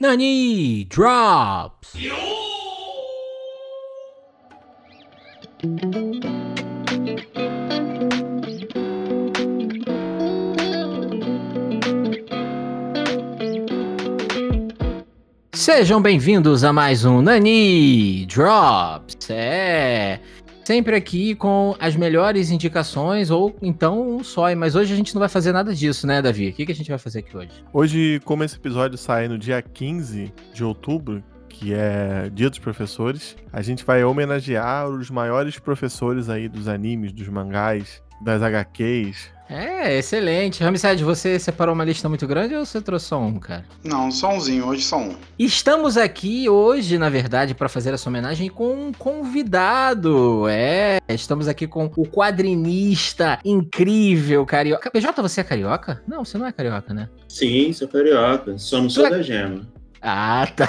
Nani Drops! Sejam bem-vindos a mais um Nani Drops. É, sempre aqui com as melhores indicações ou então um só, mas hoje a gente não vai fazer nada disso, né, Davi? O que, que a gente vai fazer aqui hoje? Hoje, como esse episódio sai no dia 15 de outubro, que é Dia dos Professores, a gente vai homenagear os maiores professores aí dos animes, dos mangás, das HQs. É, excelente. Ramsed, você separou uma lista muito grande ou você trouxe só um, cara? Não, só umzinho, hoje só um. Estamos aqui hoje, na verdade, para fazer essa homenagem com um convidado. É, estamos aqui com o quadrinista incrível carioca. PJ, você é carioca? Não, você não é carioca, né? Sim, sou carioca. Só não sou Tu é- da gema. Ah, tá.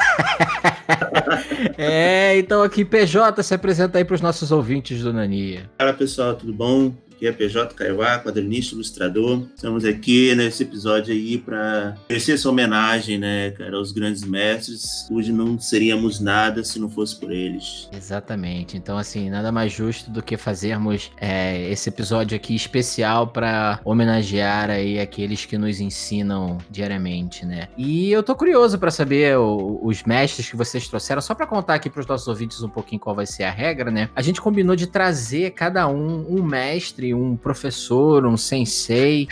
é, então aqui, PJ, se apresenta aí para os nossos ouvintes do Nania. Fala pessoal, tudo bom? Aqui é PJ Caiuá, quadrinista, ilustrador. Estamos aqui nesse episódio aí para merecer essa homenagem, né, cara, aos grandes mestres. Hoje não seríamos nada se não fosse por eles. Exatamente. Então, assim, nada mais justo do que fazermos é, esse episódio aqui especial para homenagear aí aqueles que nos ensinam diariamente, né? E eu tô curioso para saber o- os mestres que vocês trouxeram, só para contar aqui para os nossos ouvintes um pouquinho qual vai ser a regra, né? A gente combinou de trazer cada um um mestre, um professor, um sensei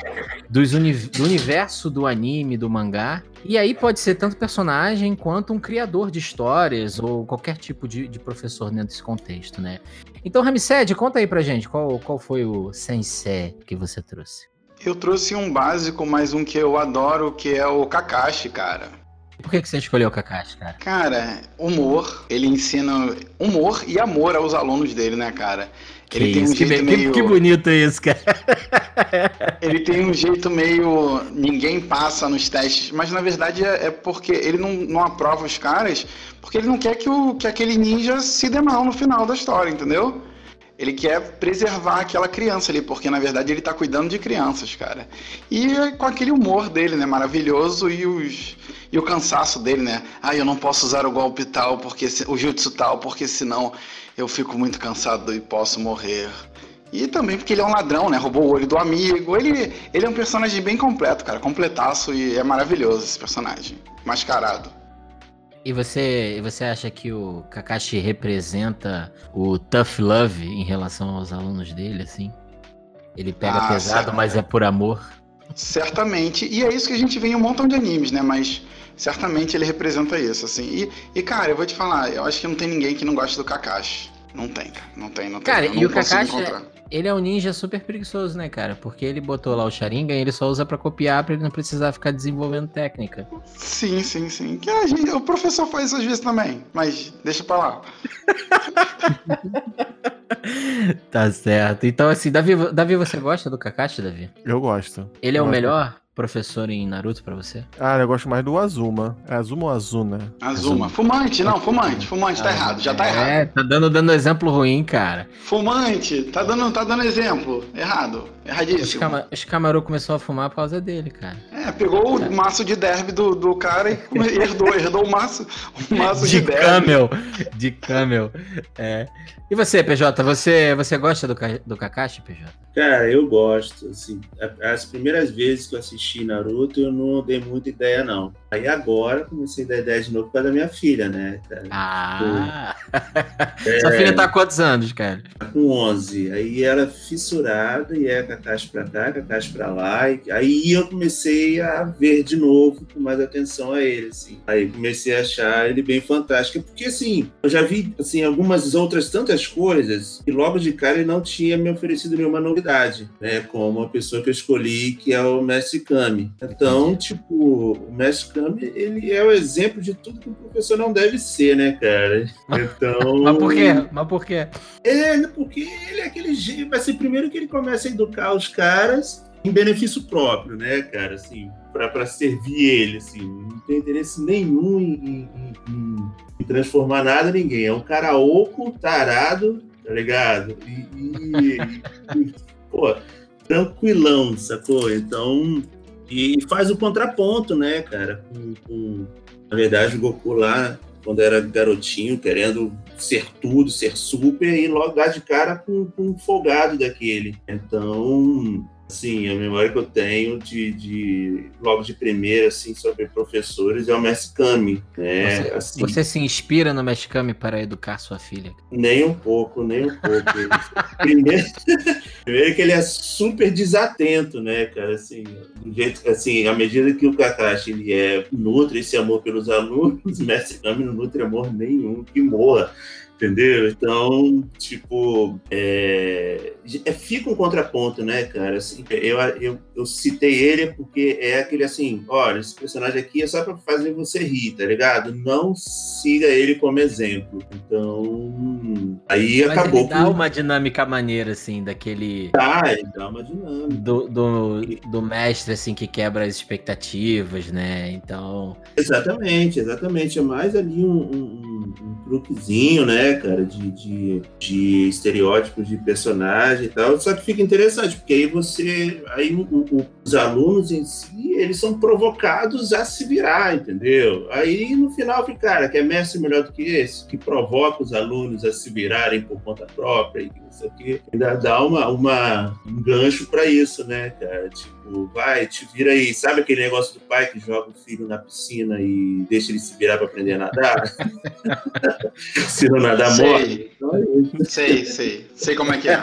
dos uni- do universo do anime, do mangá. E aí pode ser tanto personagem quanto um criador de histórias ou qualquer tipo de, de professor dentro desse contexto, né? Então, Ramsed, conta aí pra gente qual, qual foi o sensei que você trouxe. Eu trouxe um básico, mas um que eu adoro, que é o Kakashi, cara. Por que, que você escolheu o Kakashi, cara? Cara, humor, ele ensina humor e amor aos alunos dele, né, cara? Ele tem um isso, que, jeito que- meio. que bonito isso, cara. Ele tem um jeito meio. Ninguém passa nos testes, mas na verdade é, é porque ele não, não aprova os caras, porque ele não quer que, o, que aquele ninja se dê mal no final da história, entendeu? Ele quer preservar aquela criança ali, porque na verdade ele tá cuidando de crianças, cara. E com aquele humor dele, né? Maravilhoso e os. E o cansaço dele, né? Ah, eu não posso usar o golpe tal, porque o jutsu tal, porque senão eu fico muito cansado e posso morrer. E também porque ele é um ladrão, né? Roubou o olho do amigo. Ele, ele é um personagem bem completo, cara. Completaço e é maravilhoso esse personagem. Mascarado. E você, e você acha que o Kakashi representa o tough love em relação aos alunos dele, assim? Ele pega Ah, pesado, certo. mas é por amor. Certamente. E é isso que a gente vê em um montão de animes, né? Mas certamente ele representa isso, assim. E, e cara, eu vou te falar, eu acho que não tem ninguém que não goste do Kakashi. Não tem, cara. Não tem, não tem. Cara, e o Kakashi. Ele é um ninja super preguiçoso, né, cara? Porque ele botou lá o Sharingan e ele só usa pra copiar pra ele não precisar ficar desenvolvendo técnica. Sim, sim, sim. Que a gente- o professor faz isso às vezes também, mas deixa pra lá. Tá certo. Então, assim, Davi, Davi, você gosta do Kakashi, Davi? Eu gosto. Ele é o Gosto. melhor professor em Naruto pra você? Ah, eu gosto mais do Azuma. É Azuma ou Azuna? Azuma. Fumante, não, fumante. Fumante, tá errado, já tá errado. É, tá dando, dando exemplo ruim, cara. Fumante, tá dando, tá dando exemplo. Errado. Erradíssimo. Os Kamaru começou a fumar por causa dele, cara. É, pegou o maço de derby do, do cara e herdou, herdou o maço, o maço de, De derby. camel. De camel. É. E você, PJ, você, você gosta do, do Kakashi, PJ? Cara, eu gosto, assim, as primeiras vezes que eu assisti Naruto, eu não dei muita ideia, não. Aí agora comecei a dar ideia de novo por causa da minha filha, né, cara? Ah! É, Sua filha tá há quantos anos, cara? tá com 11. Aí ela fissurada, e é Kakashi pra cá, Kakashi pra lá. E, aí eu comecei a ver de novo com mais atenção a ele, assim. Aí comecei a achar ele bem fantástico. Porque, assim, eu já vi, assim, algumas outras tantas coisas e logo de cara ele não tinha me oferecido nenhuma novidade, né? Como a pessoa que eu escolhi, que é o Mestre Kami. Então, tipo, o Mestre Kami, ele é o exemplo de tudo que um professor não deve ser, né, cara? Então... Mas por quê? Mas por quê? É, né, porque ele é aquele jeito. Assim, primeiro que ele começa a educar os caras em benefício próprio, né, cara? Assim, pra, pra servir ele, assim. Não tem interesse nenhum em, em- em- em transformar nada ninguém. É um cara oco, tarado, tá ligado? E- e, pô, tranquilão, sacou? Então. E faz o contraponto, né, cara, com, com, Na verdade, o Goku lá, quando era garotinho, querendo ser tudo, ser super, e logo dá de cara com, com um folgado daquele. Então, Sim, a memória que eu tenho de, de logo de primeira, assim, sobre professores é o Mestre Kami, né? Você, assim, você se inspira no Mestre Kami para educar sua filha? Nem um pouco, nem um pouco. primeiro, primeiro que ele é super desatento, né, cara? Assim, do jeito assim, à medida que o Kakashi ele é nutre esse amor pelos alunos, o Mestre Kami não nutre amor nenhum, que morra entendeu? Então, tipo, é, é, fica um contraponto, né, cara? Assim, eu, eu, eu citei ele porque é aquele assim, olha, esse personagem aqui é só pra fazer você rir, tá ligado? Não siga ele como exemplo. Então, aí Mas acabou. Ele dá com... uma dinâmica maneira, assim, daquele. Tá, ele dá uma dinâmica. Do, do, do mestre, assim, que quebra as expectativas, né? Então. Exatamente, exatamente. É mais ali um, um, um truquezinho, né, cara, de, de, de estereótipos de personagem e tal. Só que fica interessante, porque aí você. Aí o, o, os alunos em si, eles são provocados a se virar, entendeu? Aí no final fica, cara, que é mestre melhor do que esse, que provoca os alunos a se virarem por conta própria e isso aqui ainda dá uma, uma, um gancho para isso, né, cara? Tipo, vai, te vira aí. Sabe aquele negócio do pai que joga o filho na piscina e deixa ele se virar para aprender a nadar? se não nadar, sei. morre. Sei, sei. Sei como é que é.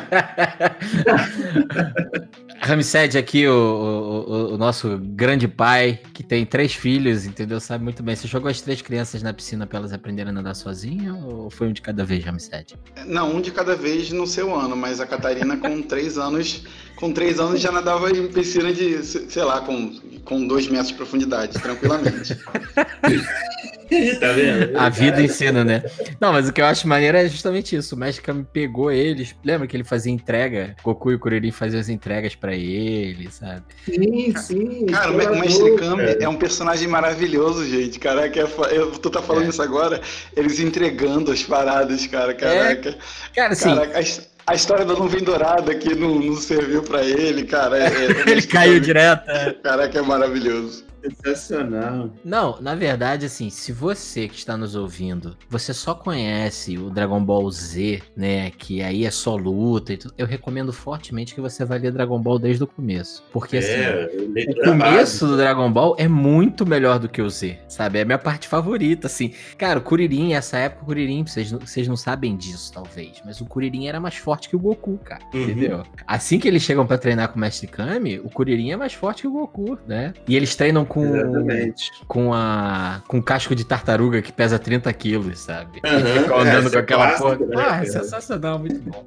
Ramsed aqui, o, o, o, nosso grande pai, que tem três filhos, entendeu? Sabe muito bem. Você jogou as três crianças na piscina para elas aprenderem a nadar sozinha ou foi um de cada vez, Ramsed? Não, um de cada vez no seu ano, mas a Catarina com três anos, com três anos já nadava em piscina de, sei lá, com, com dois metros de profundidade, tranquilamente. tá vendo? A vida ensina, né? Não, mas o que eu acho maneiro é justamente isso. O Magic Kami pegou eles. Lembra que ele fazia entrega? Goku e o Kuririn faziam as entregas para ele, sabe? Sim, sim. Cara, o Mestre Kami é um personagem maravilhoso, gente. Caraca, é eu, tu tá falando é. isso agora, eles entregando as paradas, cara. Caraca. É. Cara, assim. Caraca, a história da nuvem dourada que não, não serviu para ele, cara. É, é, ele caiu direto. É. Caraca, é maravilhoso. Sensacional. Não, na verdade, assim, se você que está nos ouvindo, você só conhece o Dragon Ball Z, né? Que aí é só luta e tudo, eu recomendo fortemente que você vá ler Dragon Ball desde o começo. Porque assim, é, o começo do Dragon Ball é muito melhor do que o Z, sabe? É a minha parte favorita, assim. Cara, o Kuririn, essa época, o Kuririn, vocês, vocês não sabem disso, talvez, mas o Kuririn era mais forte que o Goku, cara. Uhum. Entendeu? Assim que eles chegam para treinar com o Mestre Kami, o Kuririn é mais forte que o Goku, né? E eles treinam com, Exatamente. com a com casco de tartaruga que pesa 30 quilos, sabe? Uhum, Fica andando é, com aquela clássico, porra. né, ah, é sensacional, muito bom.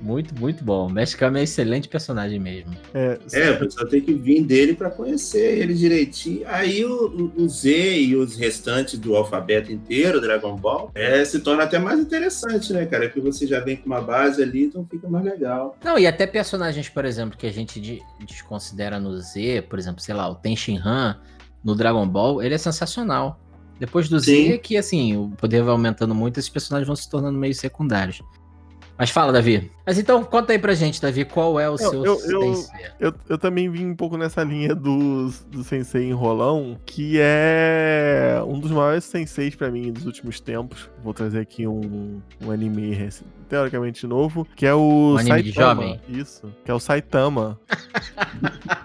muito, muito bom. O Mestre Kami é excelente personagem mesmo. É, É, o pessoal tem que vir dele para conhecer ele direitinho. Aí o, o Z e os restantes do alfabeto inteiro, Dragon Ball, é, se torna até mais interessante, né, cara? Que você já vem com uma base ali, então fica mais legal. Não, e até personagens, por exemplo, que a gente de- desconsidera no Z, por exemplo, sei lá, o Tenshin Han no Dragon Ball, ele é sensacional. Depois do Sim. Z, que assim, o poder vai aumentando muito, esses personagens vão se tornando meio secundários. Mas fala, Davi. Mas então, conta aí pra gente, Davi, qual é o seu eu- eu- Sensei? Eu, eu também vim um pouco nessa linha do, do Sensei Enrolão, que é um dos maiores senseis pra mim dos últimos tempos. Vou trazer aqui um, um anime teoricamente novo, que é o Um anime de Saitama. jovem? Isso, que é o Saitama.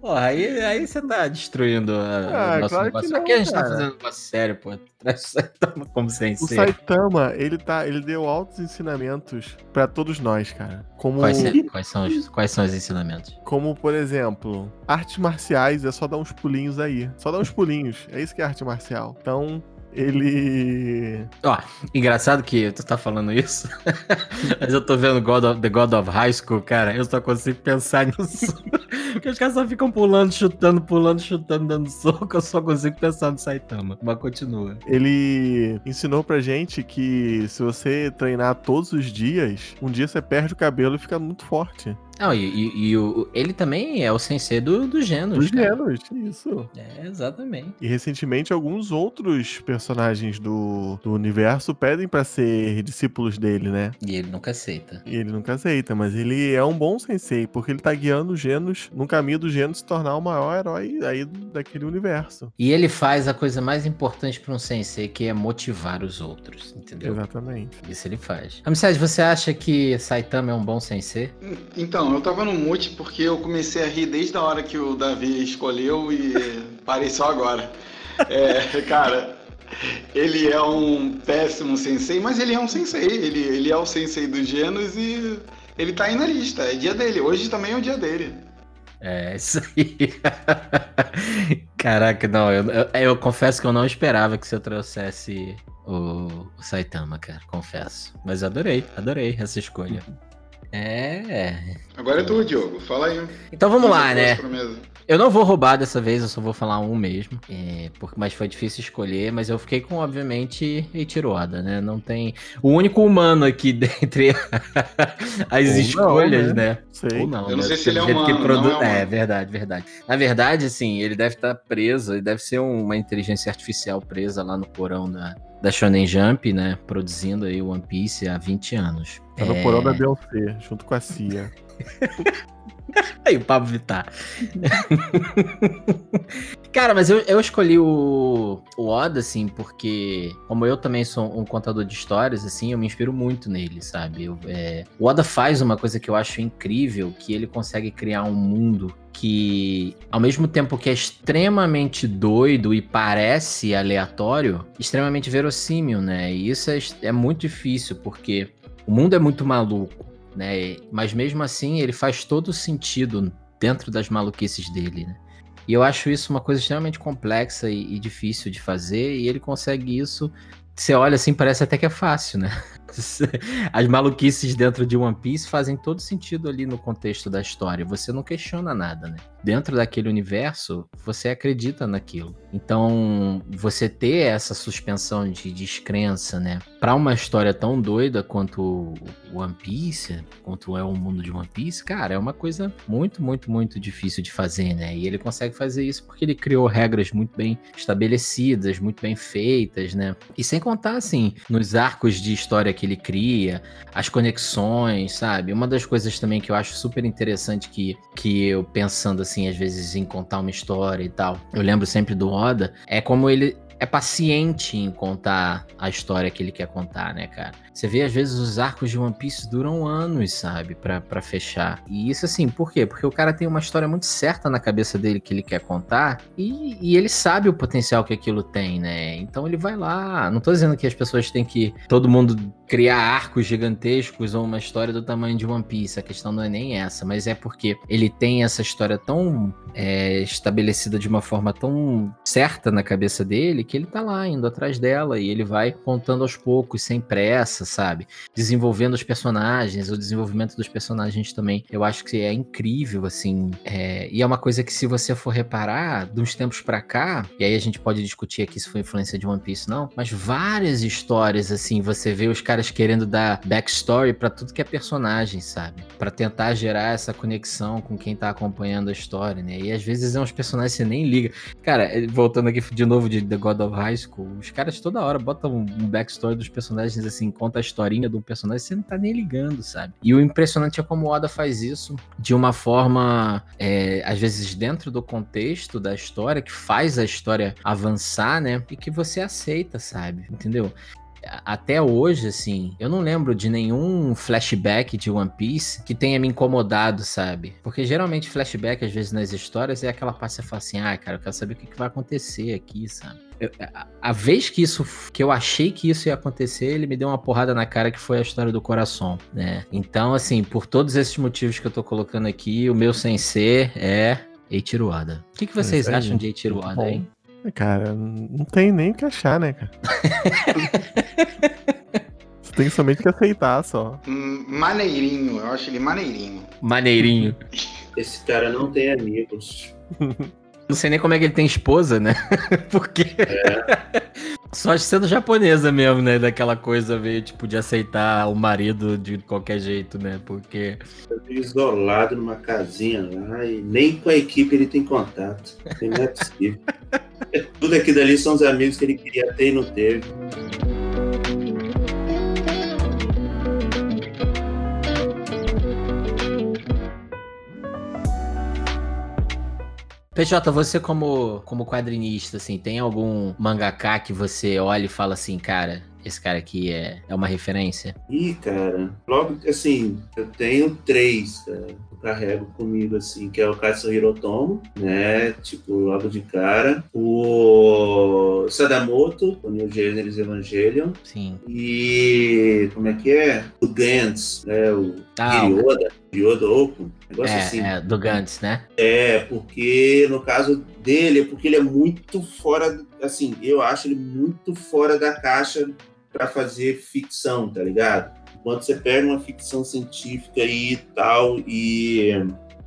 Porra, aí, aí você tá destruindo a, Ah, o nosso claro que negócio. não, Aqui a gente tá fazendo um negócio sério, pô. Traz o Saitama como O sensei. Saitama, ele tá, ele deu altos ensinamentos pra todos nós, cara. Como Quais, quais são os, quais são os ensinamentos? Como, por exemplo, artes marciais é só dar uns pulinhos aí. Só dar uns pulinhos. É isso que é arte marcial. Então, ele. Engraçado que tu tá falando isso, mas eu tô vendo God of- The God of High School, cara, eu só consigo pensar nisso. Porque os caras só ficam pulando, chutando, pulando, chutando, dando soco, eu só consigo pensar no Saitama. Mas continua. Ele ensinou pra gente que se você treinar todos os dias, um dia você perde o cabelo e fica muito forte. Não, e, e- e o, ele também é o sensei do, do Genos. Dos cara. Genos, isso. É, exatamente. E recentemente alguns outros personagens do, do universo pedem pra ser discípulos dele, né? E ele nunca aceita. E ele nunca aceita, mas ele é um bom sensei, porque ele tá guiando o Genos no caminho do Genos se tornar o maior herói aí do- daquele universo. E ele faz a coisa mais importante para um sensei, que é motivar os outros, entendeu? Exatamente. Isso ele faz. Amizade, você acha que Saitama é um bom sensei? Então, eu tava no mute porque eu comecei a rir desde a hora que o Davi escolheu e parei só agora. É, cara, ele é um péssimo sensei, mas ele é um sensei. Ele, ele é o sensei dos Genos e ele tá aí na lista. É dia dele. Hoje também é o dia dele. É, isso aí. Caraca, não, eu, eu, eu confesso que eu não esperava que você trouxesse o, o Saitama, cara, confesso. Mas adorei, adorei essa escolha. É. Agora é tu, Diogo. Fala aí. Então vamos lá, né? Eu não vou roubar dessa vez, eu só vou falar um mesmo. É, porque, mas foi difícil escolher, mas eu fiquei com, obviamente, Eiichiro Oda, né? Não tem. O único humano aqui dentre as Ou não, escolhas, né? né? Sei. Ou não, Eu não né? sei se ele é jeito que humano, produ- não é É, humano. verdade, verdade. Na verdade, assim, ele deve estar preso, ele deve ser uma inteligência artificial presa lá no porão da, da Shonen Jump, né? Produzindo aí o One Piece há 20 anos. No É, porão da Beyoncé, junto com a Cia. Aí o Pablo Vittar. Cara, mas eu, eu escolhi o, o Oda, assim, porque, como eu também sou um contador de histórias, assim, eu me inspiro muito nele, sabe? Eu, é, o Oda faz uma coisa que eu acho incrível, que ele consegue criar um mundo que, ao mesmo tempo que é extremamente doido e parece aleatório, extremamente verossímil, né? E isso é, é muito difícil, porque o mundo é muito maluco né? Mas mesmo assim, ele faz todo sentido dentro das maluquices dele, né? E eu acho isso uma coisa extremamente complexa e, e difícil de fazer, e ele consegue isso. Você olha assim, parece até que é fácil, né? As maluquices dentro de One Piece fazem todo sentido ali no contexto da história. Você não questiona nada, né? Dentro daquele universo, você acredita naquilo. Então, você ter essa suspensão de descrença, né? Pra uma história tão doida quanto One Piece, quanto é o mundo de One Piece, cara, é uma coisa muito, muito, muito difícil de fazer, né? E ele consegue fazer isso porque ele criou regras muito bem estabelecidas, muito bem feitas, né? E sem contar, assim, nos arcos de história que ele cria, as conexões, sabe? Uma das coisas também que eu acho super interessante que, que eu pensando assim, às vezes em contar uma história e tal, eu lembro sempre do Oda, é como ele é paciente em contar a história que ele quer contar, né, cara? Você vê, às vezes, os arcos de One Piece duram anos, sabe? Pra fechar. E isso, assim, por quê? Porque o cara tem uma história muito certa na cabeça dele que ele quer contar e, e ele sabe o potencial que aquilo tem, né? Então ele vai lá. Não tô dizendo que as pessoas têm que. Todo mundo criar arcos gigantescos ou uma história do tamanho de One Piece. A questão não é nem essa, mas é porque ele tem essa história tão é, estabelecida de uma forma tão certa na cabeça dele que ele tá lá indo atrás dela e ele vai contando aos poucos, sem pressa, sabe? Desenvolvendo os personagens, o desenvolvimento dos personagens também. Eu acho que é incrível, assim. é, e é uma coisa que, se você for reparar, de uns tempos pra cá, e aí a gente pode discutir aqui se foi influência de One Piece, não, mas várias histórias, assim, você vê os caras querendo dar backstory pra tudo que é personagem, sabe? Pra tentar gerar essa conexão com quem tá acompanhando a história, né? E às vezes é uns personagens que você nem liga. Cara, eh, voltando aqui de novo de The God of High School, os caras toda hora botam um backstory dos personagens, assim, conta a historinha do personagem, você não tá nem ligando, sabe? E o impressionante é como o Oda faz isso de uma forma, é, às vezes, dentro do contexto da história, que faz a história avançar, né? E que você aceita, sabe? Entendeu? Até hoje, assim, eu não lembro de nenhum flashback de One Piece que tenha me incomodado, sabe? Porque geralmente flashback, às vezes, nas histórias, é aquela parte que você fala assim, ah, cara, eu quero saber o que, que vai acontecer aqui, sabe? Eu- a, a vez que isso, que eu achei que isso ia acontecer, ele me deu uma porrada na cara que foi a história do coração, né? Então, assim, por todos esses motivos que eu tô colocando aqui, o meu sensei é Eiichiro Oda. O que, que vocês aí. acham de Eiichiro Oda, hein? Cara, não tem nem o que achar, né, cara? Você tem somente que aceitar só. Hum, Maneirinho, eu acho ele maneirinho. Maneirinho. Esse cara não tem amigos. Não sei nem como é que ele tem esposa, né? Porque. Só sendo japonesa mesmo, né? Daquela coisa meio, tipo, de aceitar o marido de qualquer jeito, né? Porque. Isolado numa casinha lá e nem com a equipe ele tem contato. Não é possível. Tudo aqui dali são os amigos que ele queria ter e não teve. PJ, você como, como quadrinista, assim, tem algum mangaká que você olha e fala assim, cara, esse cara aqui é, é uma referência? Ih, cara, logo, assim, eu tenho três, cara, eu carrego comigo, assim, que é o Katsuhiro Hirotomo, né, tipo, logo de cara, o Sadamoto, o New Genesis Evangelion, Sim. e como é que é? O Gantz, né, o Ah, Hiryoda Oku, negócio assim. É, é, do Gantz, né? É, porque no caso dele, é porque ele é muito fora, assim, eu acho ele muito fora da caixa para fazer ficção, tá ligado? Quando você pega uma ficção científica e tal e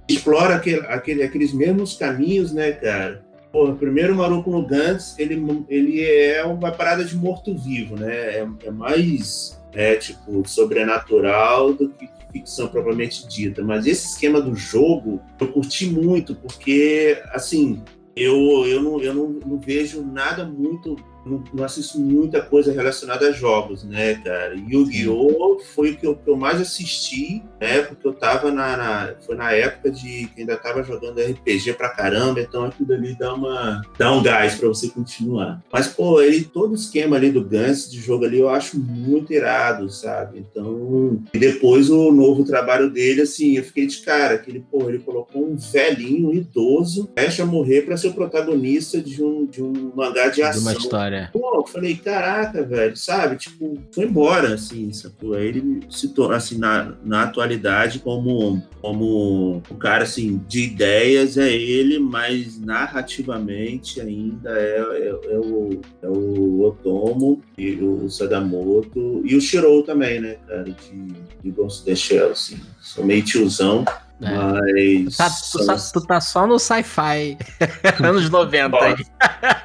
explora aquele, aquele, aqueles mesmos caminhos, né, cara? Porra, primeiro o Maruco no Gantz, ele, ele é uma parada de morto-vivo, né? É, é mais, é, tipo, sobrenatural do que ficção propriamente dita. Mas esse esquema do jogo, eu curti muito, porque, assim, eu, eu, não, eu não, não vejo nada muito não, não, assisto muita coisa relacionada a jogos, né, cara? Yu-Gi-Oh! foi o que eu, que eu, mais assisti, né? Porque eu tava na, na, Foi na época de que ainda tava jogando RPG pra caramba, então aquilo ali dá uma. dá um gás pra você continuar. Mas, pô, ele, todo o esquema ali do Gans de jogo ali eu acho muito irado, sabe? Então. E depois o novo trabalho dele, assim, eu fiquei de cara, que ele, pô, ele colocou um velhinho, um idoso, fecha morrer pra ser o protagonista de um, de um mangá de ação. De uma história. Pô, eu falei, caraca, velho, sabe? Tipo, foi embora, assim, sacou? Aí ele se torna, assim, na, na atualidade, como, como o cara, assim, de ideias é ele, mas narrativamente ainda é, é, é o, é o Otomo e o Sadamoto e o Shirou também, né, cara, de, de Ghost the Shell, assim. Sou meio tiozão, é. Mas. Tá, tu, tá, tu, tá, só no sci-fi anos 90 aí.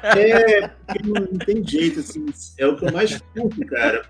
É, porque não, não, tem jeito, assim. É o que eu mais curto, cara.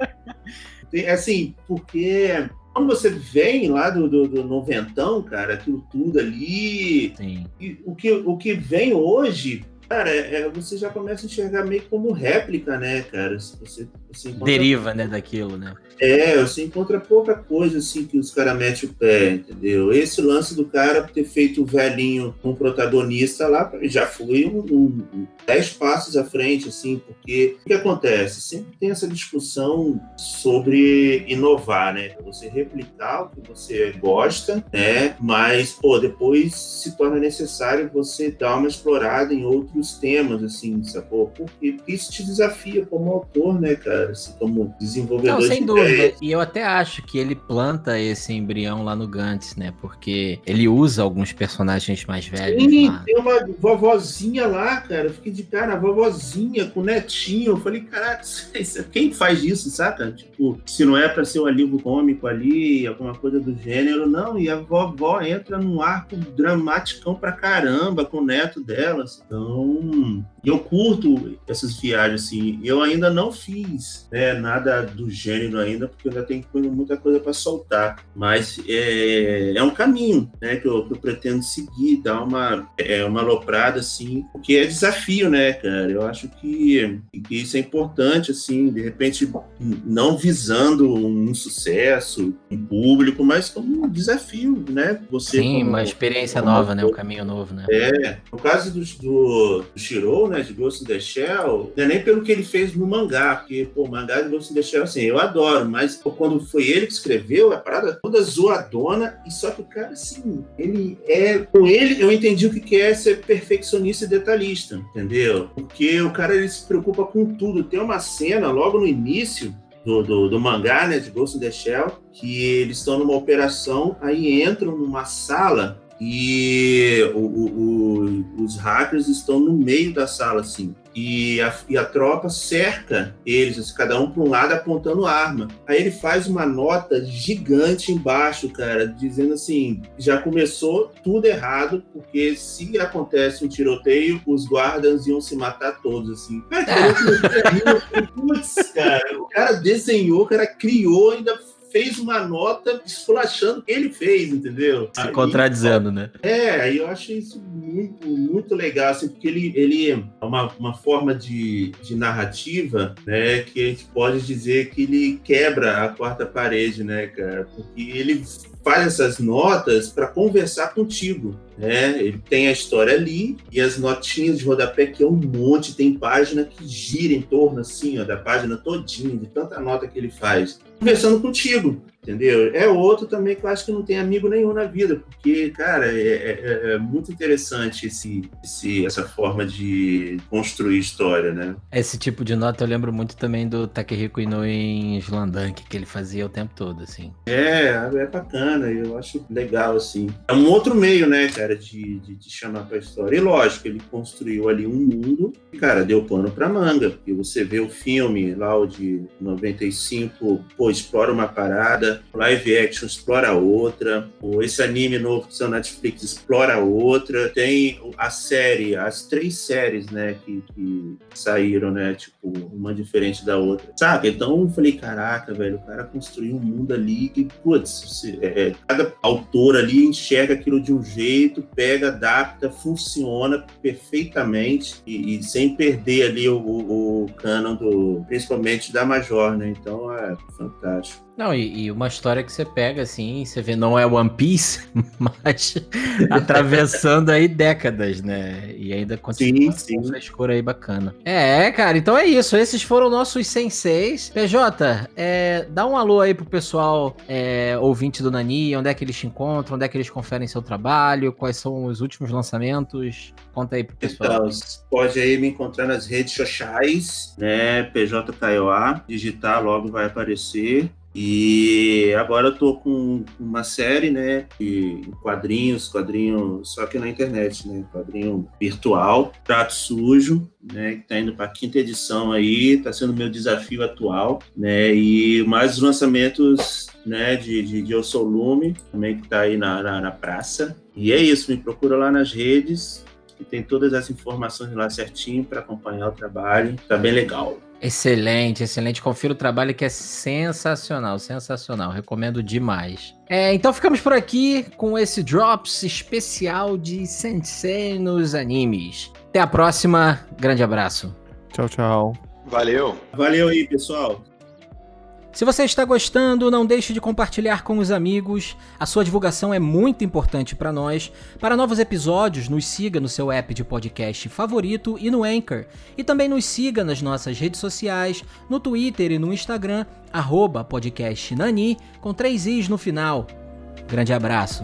Tem, assim, porque quando você vem lá do, do, do noventão, cara, aquilo tudo ali. Sim. o, que, o que vem hoje Cara, é, é, você já começa a enxergar meio como réplica, né, cara? Você, você encontra... Deriva, né, daquilo, né? É, você encontra pouca coisa, assim, que os caras metem o pé, entendeu? Esse lance do cara ter feito o velhinho com um protagonista lá, já foi um, um, um, dez passos à frente, assim, porque o que acontece? Sempre tem essa discussão sobre inovar, né? Você replicar o que você gosta, né? Mas, pô, depois se torna necessário você dar uma explorada em outros outros temas, assim, sacou? Porque isso te desafia como autor, né, cara? Assim, como desenvolvedor Não, sem de dúvida. ideias. E eu até acho que ele planta esse embrião lá no Gantz, né? Porque ele usa alguns personagens mais velhos. Sim, lá. tem uma vovozinha lá, cara. Eu fiquei de cara, a vovozinha com o netinho. Eu falei, caraca, quem faz isso, saca? Tipo, se não é pra ser um alívio cômico ali, alguma coisa do gênero, não. E a vovó entra num arco dramaticão pra caramba com o neto dela. Então, um, eu curto essas viagens, assim. Eu ainda não fiz né, nada do gênero ainda, porque eu ainda tenho muita coisa para soltar. Mas é, é um caminho né, que, eu, que eu pretendo seguir, dar uma, é, uma aloprada, assim, porque é desafio, né, cara? Eu acho que, que isso é importante, assim, de repente, não visando um sucesso, um público, mas como um desafio, né? Você Sim, como, uma experiência nova, né? Um caminho novo, né? É. No caso do, do, do Shirou, né, de Ghost in the Shell, não é nem pelo que ele fez no mangá, porque, pô, o mangá de Ghost in the Shell, assim, eu adoro, mas pô, quando foi ele que escreveu, a parada toda zoadona, e só que o cara, assim, ele é... Com ele, eu entendi o que é ser perfeccionista e detalhista, entendeu? Porque o cara, ele se preocupa com tudo. Tem uma cena, logo no início, do, do, do, mangá, né, de Ghost in the Shell, que eles estão numa operação, aí entram numa sala e o, o, os hackers estão no meio da sala, assim. E a, e a tropa cerca eles, assim, cada um para um lado apontando arma. Aí ele faz uma nota gigante embaixo, cara, dizendo assim: já começou tudo errado, porque se acontece um tiroteio, os guardas iam se matar todos, assim. Cara, putz, cara, o cara desenhou, o cara criou, ainda fez uma nota esculachando o que ele fez, entendeu? Se aí, contradizendo, né? É, aí eu acho isso muito, muito legal, assim, porque ele, ele é uma, uma forma de, de narrativa, né, que a gente pode dizer que ele quebra a quarta parede, né, cara? Porque ele faz essas notas para conversar contigo. Né? Ele tem a história ali e as notinhas de rodapé, que é um monte, tem página que gira em torno assim, ó, da página todinha, de tanta nota que ele faz. Conversando contigo entendeu? É outro também que eu acho que não tem amigo nenhum na vida, porque, cara, é, é, é, é muito interessante esse, esse, essa forma de construir história, né? Esse tipo de nota eu lembro muito também do Takehiko Inoue em Slandank, que ele fazia o tempo todo, assim. É, é bacana, eu acho legal, assim. É um outro meio, né, cara, de, de, de chamar pra história. E lógico, ele construiu ali um mundo e, cara, deu pano pra manga, porque você vê o filme lá, o de 95, pô, explora uma parada, live action explora outra, esse anime novo que são Netflix explora outra, tem a série, as três séries, né, que, que saíram, né, tipo, uma diferente da outra, sabe? Então eu falei, caraca, velho, o cara construiu um mundo ali que, putz, é, é, cada autor ali enxerga aquilo de um jeito, pega, adapta, funciona perfeitamente e, e sem perder ali o, o, o canon do, principalmente da Major, né? Então é fantástico. Não, e, e, uma história que você pega assim, você vê, não é One Piece, mas atravessando aí décadas, né? E ainda continua sim, sim. frescura aí bacana. É, cara, então é isso. Esses foram nossos senseis. PJ, é, dá um alô aí pro pessoal é, ouvinte do Nani, onde é que eles te encontram, onde é que eles conferem seu trabalho, quais são os últimos lançamentos. Conta aí pro pessoal. Então, pode aí me encontrar nas redes sociais, né? PJ Kaiowá, digitar logo vai aparecer. E agora eu tô com uma série, né, de quadrinhos, quadrinho só que na internet, né, quadrinho virtual, Trato Sujo, né, que tá indo para a quinta edição aí, tá sendo meu desafio atual, né, e mais lançamentos, né, de, de, de Eu Sou Lume, também que tá aí na, na, na praça. E é isso, me procura lá nas redes, que tem todas as informações lá certinho para acompanhar o trabalho, tá bem legal. Excelente, excelente. Confira o trabalho que é sensacional, sensacional. Recomendo demais. É, então ficamos por aqui com esse Drops especial de Sensei nos animes. Até a próxima. Grande abraço. Tchau, tchau. Valeu. Valeu aí, pessoal. Se você está gostando, não deixe de compartilhar com os amigos. A sua divulgação é muito importante para nós. Para novos episódios, nos siga no seu app de podcast favorito e no Anchor. E também nos siga nas nossas redes sociais, no Twitter e no Instagram, podcastnani, com três i's no final. Grande abraço.